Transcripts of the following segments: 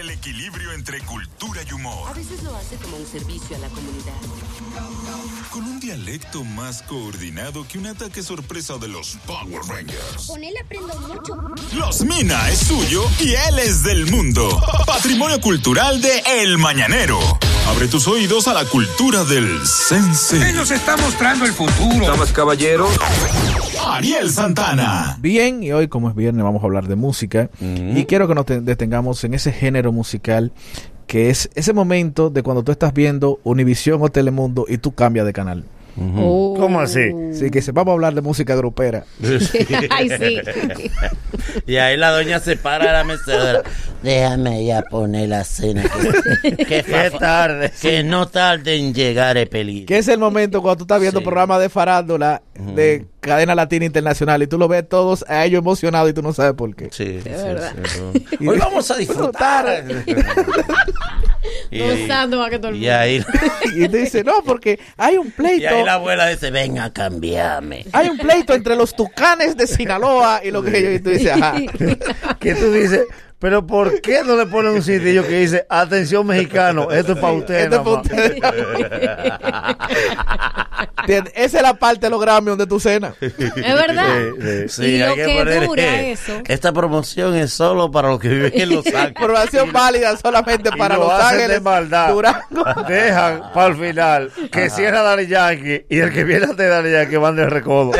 el equilibrio entre cultura y humor. A veces lo hace como un servicio a la comunidad. Con un dialecto más coordinado que un ataque sorpresa de los Power Rangers. Con él aprendo mucho. Los Mina es suyo y él es del mundo. Patrimonio cultural de El Mañanero. Abre tus oídos a la cultura del sense. Él nos está mostrando el futuro. Damas, caballeros. Ariel Santana. Bien, y hoy como es viernes vamos a hablar de música y quiero que nos te- detengamos en ese género musical que es ese momento de cuando tú estás viendo Univisión o Telemundo y tú cambias de canal. Oh. ¿Cómo así? Así que se vamos a hablar de música grupera. Ay, sí. Y ahí la doña se para de la mecedora. Déjame ya poner la cena. Que, tarde. Que no tarde en llegar el peligro. Que es el momento cuando tú estás viendo Sí. programas de farándula de cadena latina internacional y tú lo ves todos a ellos emocionados y tú no sabes por qué. Sí, sí, verdad. sí, sí. Hoy vamos a disfrutar. y, Gozando más que todo el y mundo. ahí, Y tú dices, no, porque hay un y pleito. ahí la abuela dice, ven a cambiarme. Hay un pleito entre los tucanes de Sinaloa y lo que ellos. Y tú dices, ajá. ¿Qué tú dices? Pero ¿por qué no le ponen un cintillo que dice, atención mexicano, esto es para ustedes? Esto es nada pa' más"? ¿Entiendes? Esa es la parte de los Grammy donde tú cenas. Es verdad. Sí, sí. Y lo hay que poner, dura eh, eso. Esta promoción es solo para los que viven en Los Ángeles. Información válida solamente Y para lo Los hacen Ángeles, de maldad. Durango. Dejan para el final que cierra Daddy Yankee y el que viene antes de Daddy Yankee van de recodo.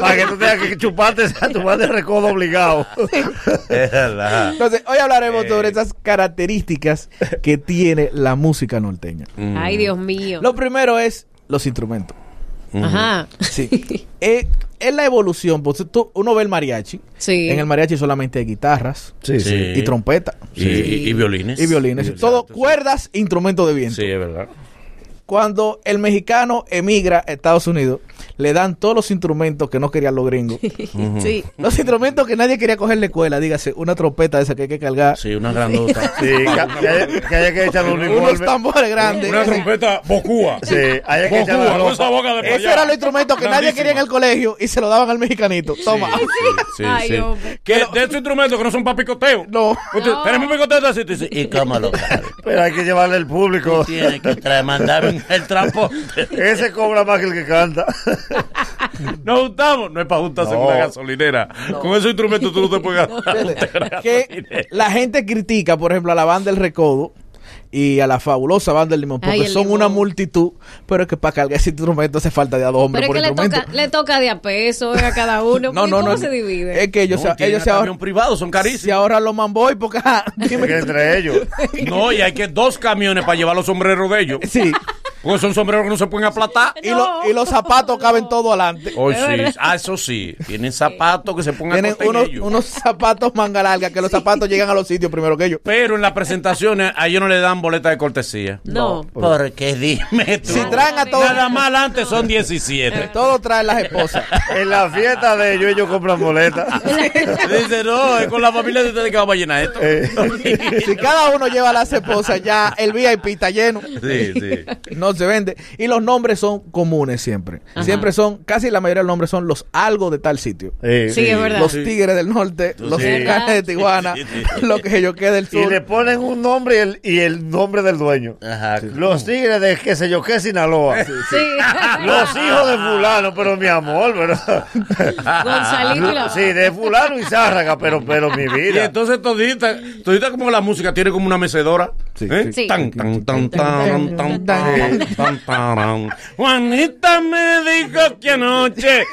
para que tú tengas que chuparte esa tu van de recodo obligado. Es verdad. Entonces, hoy hablaremos sobre esas características que tiene la música norteña. Ay, Dios mío. Lo primero es los instrumentos. Ajá. Sí. Eh, es la evolución. Pues, tú- uno ve el mariachi. Sí. En el mariachi solamente hay guitarras Sí, Sí. y trompeta Y, y- y violines. y violines. Todo cuerdas, instrumentos de viento. Sí, es verdad. Cuando el mexicano emigra a Estados Unidos, le dan todos los instrumentos que no querían los gringos. Sí. Los instrumentos que nadie quería coger en la escuela, dígase, una trompeta esa que hay que cargar, Sí, una grandota. Sí, que, que haya, que haya que echar un unos uniforme. tambores grandes. Una Ese- trompeta bocúa. Sí, haya que echar esa boca de Esos eran los instrumentos que nadie quería en el colegio y se lo daban al mexicanito. Toma. Sí, Ay, sí. Que de esos instrumentos que no son para picoteo. No. Usted- No. Tenemos un picoteo así. tú dices, ¿Y cómo lo sabe? Pero hay que llevarle el público. Tiene que mandarme el transporte. Ese cobra más que el que canta. Nos juntamos. No es para juntarse en No. una gasolinera. Con esos instrumentos tú no te puedes gastar. que la gente critica, por ejemplo, a la banda del Recodo y a la fabulosa banda del Limón, porque Ay, el son Limón. una multitud, pero es que para cargar ese instrumento hace falta de a dos hombres Pero es por que le instrumento. toca, le toca de a peso a cada uno. No, no, ¿Cómo no. se divide? Es que ellos, No, se, ellos se, hasta ahor- avión privado, son se carísimos. ahorran los manboy porque, Que que- entre ellos. No, y hay que dos camiones para llevar los sombreros de ellos. sí. Porque son sombreros que no se pueden aplatar. Y, lo- y los zapatos caben todo adelante. Hoy Es sí. Ah, eso sí. Tienen zapatos que se pongan Tienen a unos, ellos. unos zapatos manga larga, que los zapatos llegan a los sitios primero que ellos. Pero en las presentaciones a ellos no le dan boleta de cortesía. No. Porque dime tú. Si traen a todos, Nada más adelante son 17. todos traen las esposas. En la fiesta de ellos, ellos compran boletas. Dice, no, es con la familia de ustedes que vamos a llenar esto. Eh, Si cada uno lleva las esposas, ya el VIP está lleno. Sí, sí. No se vende. Y los nombres son comunes siempre. Siempre son, casi la mayoría de los nombres son los algo de tal sitio. Sí, es verdad. Los tigres del norte, los Sí. tucanes de Tijuana, Sí, sí. lo que yo quede del Y sur. le ponen un nombre y el, y el nombre del dueño. Ajá. Los tigres de qué sé yo qué Sinaloa. Sí. Los hijos de fulano, pero mi amor, pero... Gonzalito y Sí, de fulano y zárraga, pero, pero mi Y vida. entonces todita, todita como la música tiene como una mecedora. Sí. ¿eh? Sí. Tan, tan, tan, tan, tan, tan, tan, tan. Juanita me dijo que anoche.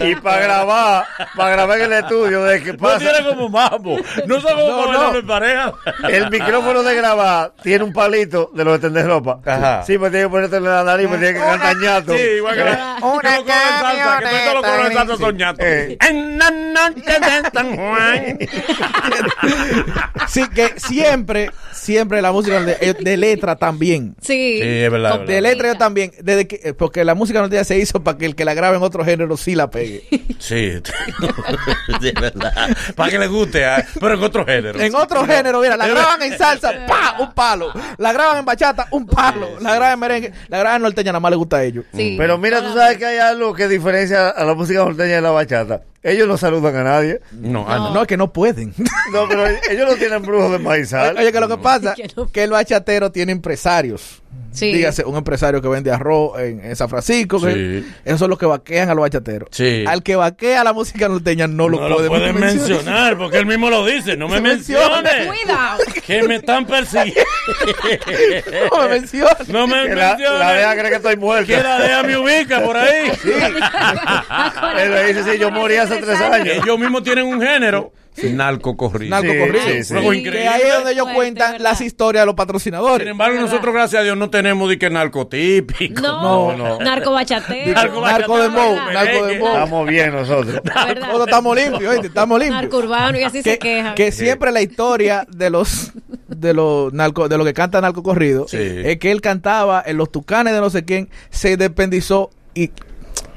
Y para grabar, para grabar en el estudio, de que No tiene como mambo. No son como No, en pareja. el micrófono de grabar tiene un palito de los de tender ropa. Ajá. Sí, me tiene que ponerte en la nariz, me tiene que cantar ñato. Sí, igual que la- Una que los coros de salsa, que todos los coros de salsa son ñatos. En la noche de San Juan. Sí, que siempre, siempre la música de, de letra también. Sí. Sí, es verdad, es De letra yo también, desde que, eh, porque la música norteña se hizo para que el que la grabe en otro género sí la pegue. Sí, de verdad. Para que le guste, ah, pero en otro género. En otro género, mira, la graban en salsa, ¡pa! Un palo. La graban en bachata, un palo. La graban en merengue, la graban en norteña, nada más le gusta a ellos. Sí. Pero mira, tú sabes que hay algo que diferencia a la música norteña de la bachata. Ellos no saludan a nadie. No, ah, no. No, es que no pueden. No, pero ellos no tienen brujos de maizal. Oye, que lo que pasa Que no- que el bachatero tiene empresarios. Sí. Dígase, un empresario que vende arroz en, en San Francisco. que- Sí. esos son los que vaquean a los bachateros. Sí. Al que vaquea la música norteña no, lo No lo puede pueden mencionar porque él mismo lo dice. No me menciones. Cuidado. Que me están persiguiendo. No me menciona. No me Que la, la DEA menciones. cree que estoy muerto. Que la DEA me ubica por ahí. Él le dice, sí, yo morí hace tres años. Ellos mismos tienen un género. Narco corrido. Narco Sí, corrido. sí, sí. Que ahí es donde ellos Fuerte, cuentan ¿verdad? las historias de los Sin patrocinadores. embargo, nosotros, gracias a Dios, no tenemos de que narcotípico. No, No, no. narco bachatero. Narco Narco de Mo, ¿verdad? narco de Mo. Estamos bien nosotros. Nosotros estamos limpios, ¿oíste? estamos limpios. Narco urbano y así se que, quejan. que siempre la historia de los de los narco, de lo que canta narco corrido Sí. es que él cantaba en los tucanes de no sé quién se despendizó y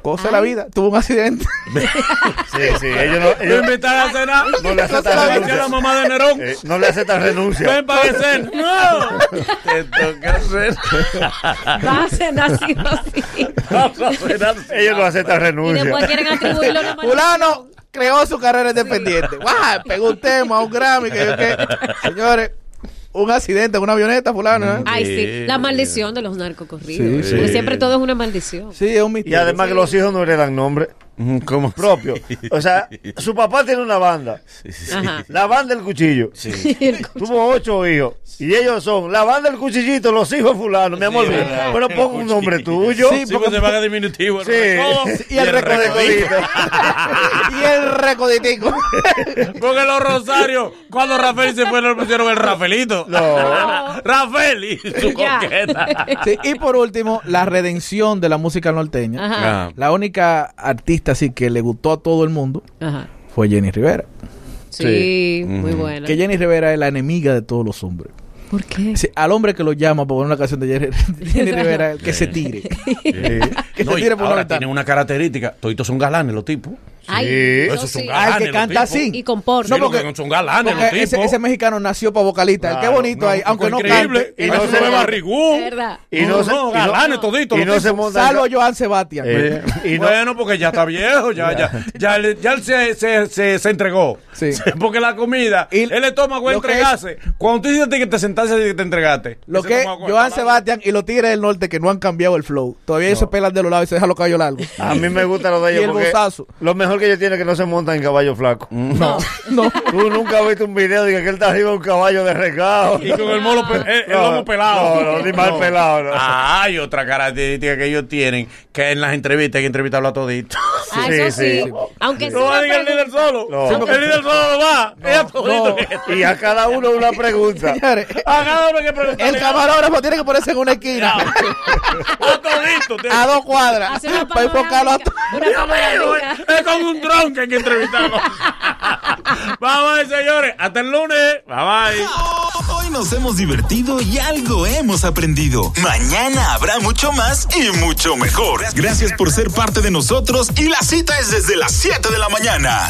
cosa de la vida tuvo un accidente Sí, sí. Ellos no, Lo ellos invitaron a cenar. no le aceptan la renuncia. mamá de Nerón. Eh, no le aceptan renuncia. Ven para cena. No. Te toca hacer. Va a ser nacido así. Vamos a cenar. Ellos no aceptan Y renuncia. después quieren atribuirlo a una maldición. fulano creó su carrera independiente ¡Guau! pegó un tema un Grammy que yo qué señores un accidente en una avioneta fulano ¿eh? Ay, sí. Sí. La maldición de los narcocorridos. Sí, Porque siempre todo es una maldición. sí es un Y misterio además que los hijos no heredan nombre Mm, ¿Cómo? propio. O sea, su papá tiene una banda. La banda del cuchillo. El- Tuvo ocho hijos. Y ellos son la banda del cuchillito, los hijos fulano. Mi amor, Sí, verdad. pero pongo un nombre tuyo. Sí, porque se van a diminutivo. el y el recodito. Y el recoditico Porque los Rosarios, cuando Rafael se fue, le pusieron el Rafaelito. No. Rafael y su coqueta. Sí, y por último la redención de la música norteña Ajá. Ah. la única artista así que le gustó a todo el mundo Ajá. fue Jenny Rivera Sí, muy buena. que Jenny Rivera es la enemiga de todos los hombres. ¿Por qué? Sí, al hombre que lo llama para poner una canción de Jenny, Jenny Rivera, que se tire. que No, se y tire por una ahora tienen una característica. Toditos son galanes los tipos. Ay, Sí. eso Esos son sí. galanes. Ah, el que canta así. Y con porno. Sí, No, porque- los Porque ese, mexicano nació para vocalista. El Qué Claro, bonito ahí, aunque no Increíble. cante. Y no no se ve ve barrigú. Es verdad. Y no, se, No, y galanes toditos Y no se monta. Salvo Joan Sebastián. Eh, y no, bueno, porque ya está viejo, ya, ya, ya, él, ya él se, se, se, se entregó. Sí. Porque la comida, Y el estómago es entregarse. Cuando tú dices que te sentaste y que te entregaste. Lo que Joan Sebastián y los Tigres del Norte que no han cambiado el flow. Todavía ellos se pelan de los lados y se dejan los cabellos largos. a mí me gusta lo de Y ellos el porque gozazo. lo mejor que ellos tienen es que no se montan en caballo flaco. No, no. Tú nunca has visto un video de que él está arriba de un caballo de regado. Y con el, molo, pe- el, el No, lomo pelado. no, no, ni mal pelado, no. Ah, hay otra característica que ellos tienen, que en las entrevistas hay que entrevistarlo a todito. Ah, Sí, eso sí. sí. Aunque No va a decir el líder solo. No. El líder solo no va. es a todito. que- Y a cada uno una pregunta. Señores, A cada uno que preguntarle. el camarógrafo tiene que ponerse en una esquina. A todito. tiene- a dos cuadras. Para enfocarlo a todos. Un dron que hay que entrevistarlo. Vamos, señores. Hasta el lunes. Bye bye. Hoy nos hemos divertido y algo hemos aprendido. Mañana habrá mucho más y mucho mejor. Gracias por ser parte de nosotros y la cita es desde las 7 de la mañana.